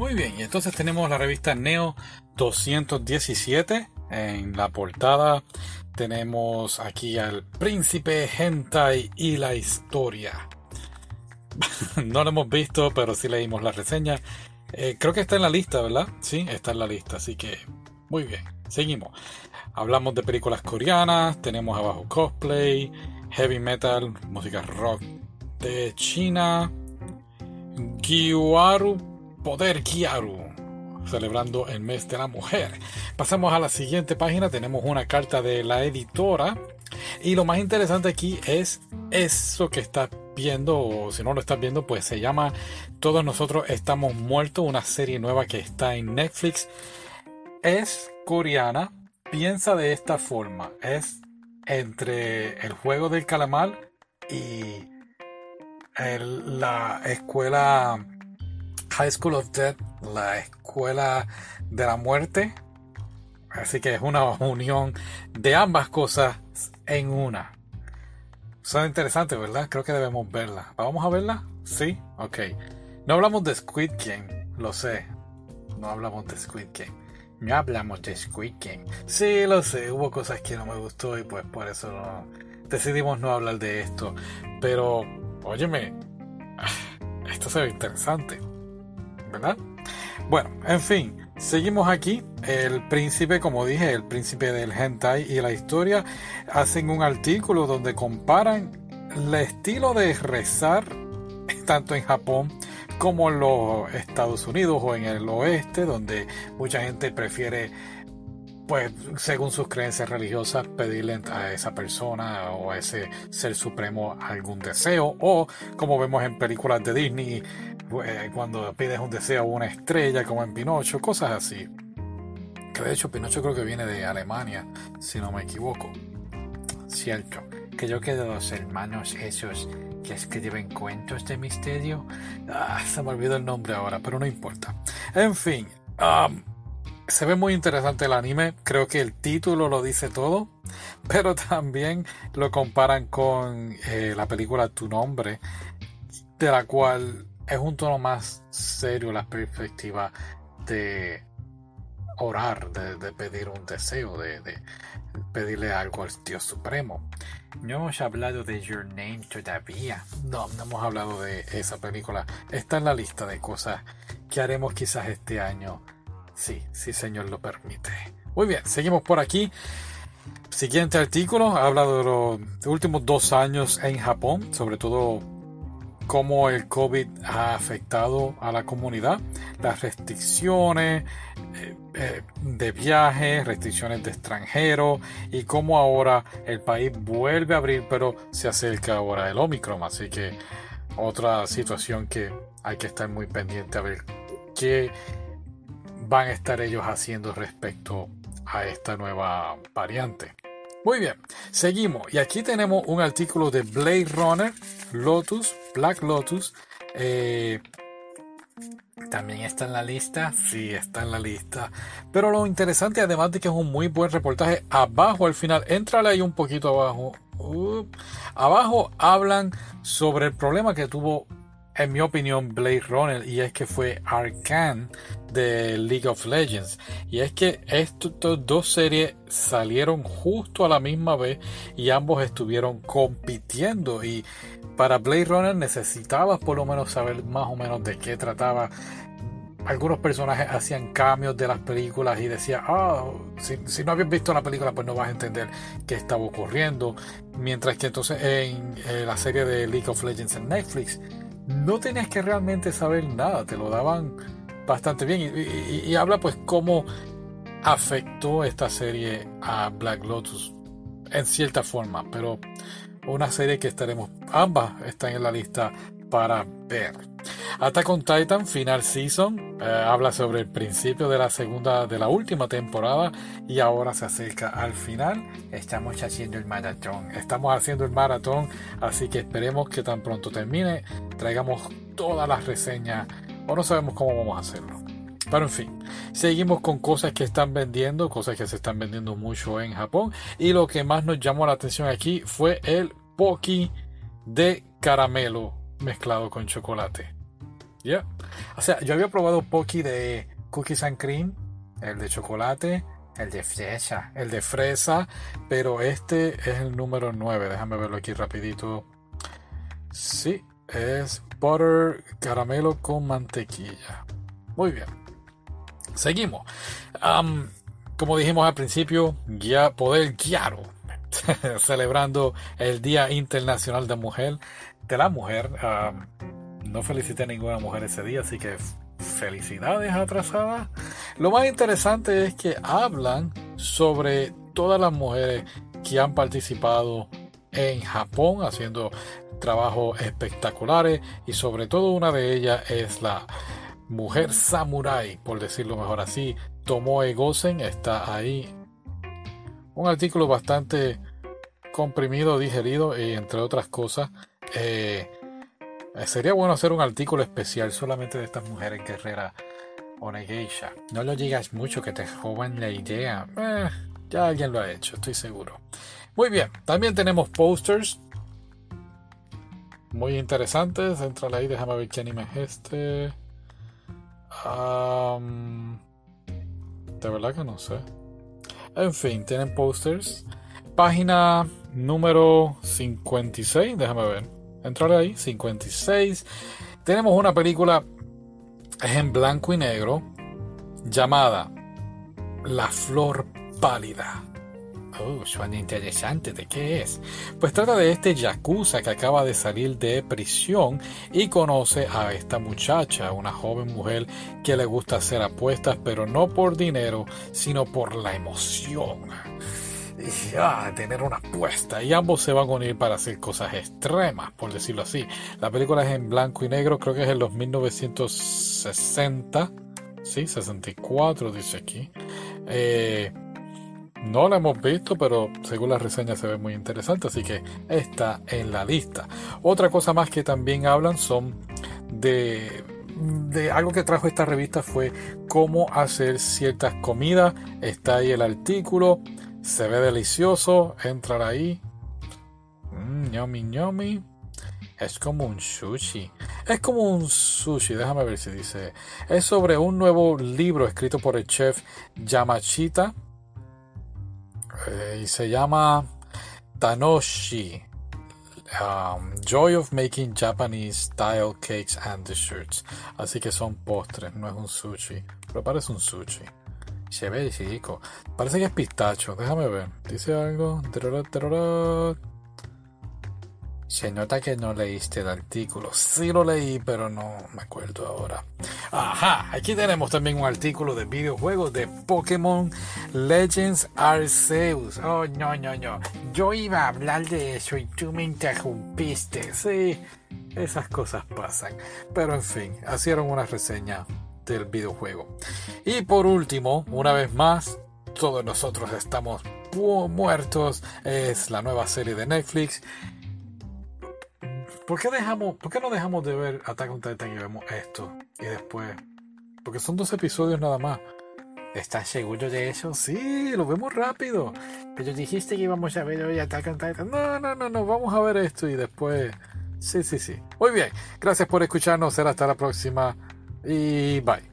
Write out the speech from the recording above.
Muy bien, y entonces tenemos la revista Neo 217. En la portada tenemos aquí al príncipe Hentai y la historia. no lo hemos visto, pero sí leímos la reseña. Eh, creo que está en la lista, ¿verdad? Sí, está en la lista, así que muy bien. Seguimos. Hablamos de películas coreanas, tenemos abajo cosplay, heavy metal, música rock de China, Gyaru Poder Kiaru, celebrando el mes de la mujer. Pasamos a la siguiente página, tenemos una carta de la editora y lo más interesante aquí es eso que estás viendo o si no lo estás viendo pues se llama Todos nosotros estamos muertos, una serie nueva que está en Netflix. Es coreana, piensa de esta forma, es entre el juego del calamar y la escuela High School of Death, la escuela de la muerte. Así que es una unión de ambas cosas en una. Son interesantes, ¿verdad? Creo que debemos verla. ¿Vamos a verla? Sí, ok. No hablamos de Squid Game, lo sé. No hablamos de Squid Game. No hablamos de Squid Game. Sí, lo sé. Hubo cosas que no me gustó y pues por eso decidimos no hablar de esto. Pero, óyeme, esto se ve interesante. ¿Verdad? Bueno, en fin, seguimos aquí. El príncipe, como dije, el príncipe del hentai y la historia hacen un artículo donde comparan el estilo de rezar tanto en Japón como en los Estados Unidos o en el oeste, donde mucha gente prefiere pues según sus creencias religiosas, pedirle a esa persona o a ese ser supremo algún deseo, o como vemos en películas de Disney, eh, cuando pides un deseo a una estrella, como en Pinocho, cosas así. Que de hecho Pinocho creo que viene de Alemania, si no me equivoco. Cierto, creo que de los hermanos esos que escriben cuentos de misterio, ah, se me olvidó el nombre ahora, pero no importa. En fin, se ve muy interesante el anime, creo que el título lo dice todo, pero también lo comparan con eh, la película Tu nombre, de la cual es un tono más serio la perspectiva de orar, de, pedir un deseo, de, de, pedirle algo al Dios Supremo. No hemos hablado de Your Name todavía. No, no hemos hablado de esa película. Está en la lista de cosas que haremos quizás este año Sí, sí, Señor lo permite. Muy bien, seguimos por aquí. Siguiente artículo habla de los últimos dos años en Japón, sobre todo cómo el COVID ha afectado a la comunidad, las restricciones eh, eh, de viajes, restricciones de extranjeros y cómo ahora el país vuelve a abrir, pero se acerca ahora el Omicron. Así que otra situación que hay que estar muy pendiente a ver qué van a estar ellos haciendo respecto a esta nueva variante. Muy bien, seguimos. Y aquí tenemos un artículo de Blade Runner, Lotus, Black Lotus. Eh, también está en la lista, sí, está en la lista. Pero lo interesante, además de que es un muy buen reportaje, abajo al final, entrale ahí un poquito abajo. abajo hablan sobre el problema que tuvo en mi opinión, Blade Runner, y es que fue Arkane de League of Legends. Y es que estas dos series salieron justo a la misma vez y ambos estuvieron compitiendo. Y para Blade Runner necesitabas por lo menos saber más o menos de qué trataba. Algunos personajes hacían cambios de las películas y decía, ah, si, no habías visto la película, pues no vas a entender qué estaba ocurriendo. Mientras que entonces en la serie de League of Legends en Netflix, no tenías que realmente saber nada, te lo daban bastante bien. Y, habla pues cómo afectó esta serie a Black Lotus en cierta forma, pero una serie que estaremos, ambas están en la lista para ver. Attack on Titan Final Season eh, habla sobre el principio de la segunda, de la última temporada y ahora se acerca al final. Estamos haciendo el maratón, estamos haciendo el maratón, así que esperemos que tan pronto termine, traigamos todas las reseñas o no sabemos cómo vamos a hacerlo. Pero en fin, seguimos con cosas que están vendiendo, cosas que se están vendiendo mucho en Japón. Y lo que más nos llamó la atención aquí fue el Poki de caramelo mezclado con chocolate. Yeah. O sea, yo había probado Pocky de cookies and cream, el de chocolate, el de fresa, el de fresa, pero este es el número 9. Déjame verlo aquí rapidito. Sí, es butter caramelo con mantequilla. Muy bien. Seguimos. como dijimos al principio, ya poder guiar celebrando el Día Internacional de Mujer la Mujer. no felicité a ninguna mujer ese día, así que felicidades atrasadas. Lo más interesante es que hablan sobre todas las mujeres que han participado en Japón haciendo trabajos espectaculares y sobre todo una de ellas es la mujer samurai, por decirlo mejor así, Tomoe Gosen, está ahí. Un artículo bastante comprimido, digerido y entre otras cosas. Eh, sería bueno hacer un artículo especial solamente de estas mujeres guerreras o geisha. No lo digas mucho que te joven la idea. Eh, ya alguien lo ha hecho, estoy seguro. Muy bien, también tenemos posters muy interesantes. Entra ahí, déjame ver qué anime es este. de verdad que no sé. En fin, tienen posters. Página número 56, déjame ver. Entrar ahí, 56. Tenemos una película es en blanco y negro llamada La Flor Pálida. Oh, suena interesante. ¿De qué es? Pues trata de este yakuza que acaba de salir de prisión y conoce a esta muchacha, una joven mujer que le gusta hacer apuestas, pero no por dinero, sino por la emoción. Y, ah, tener una apuesta. Y ambos se van a unir para hacer cosas extremas, por decirlo así. La película es en blanco y negro, creo que es en los 1960. Sí, 64 dice aquí. Eh, no la hemos visto, pero según la reseña se ve muy interesante, así que está en la lista. Otra cosa más que también hablan son de, de algo que trajo esta revista fue cómo hacer ciertas comidas. Está ahí el artículo, se ve delicioso, entrar ahí. Mmm, yummy, Es como un sushi. Es como un sushi, déjame ver si dice. Es sobre un nuevo libro escrito por el chef Yamachita eh, y se llama Tanoshi. Um, Joy of Making Japanese Style Cakes and Desserts. Así que son postres, no es un sushi. Pero parece un sushi. Se ve chico. Parece que es pistacho. Déjame ver. Dice algo. Se nota que no leíste el artículo. Sí lo leí, pero no me acuerdo ahora. Ajá, aquí tenemos también un artículo de videojuegos de Pokémon Legends Arceus. Oh, no, no, no. Yo iba a hablar de eso y tú me interrumpiste. Sí, esas cosas pasan. Pero en fin, hicieron una reseña del videojuego. Y por último, una vez más, todos nosotros estamos muertos. Es la nueva serie de Netflix ¿Por qué, dejamos, ¿Por qué no dejamos de ver Attack on Titan y vemos esto? Y después. Porque son dos episodios nada más. ¿Estás seguro de eso? Sí, lo vemos rápido. Pero dijiste que íbamos a ver hoy Attack on Titan. No, no, no, no. Vamos a ver esto y después. Sí, sí, sí. Muy bien. Gracias por escucharnos. Será hasta la próxima. Bye.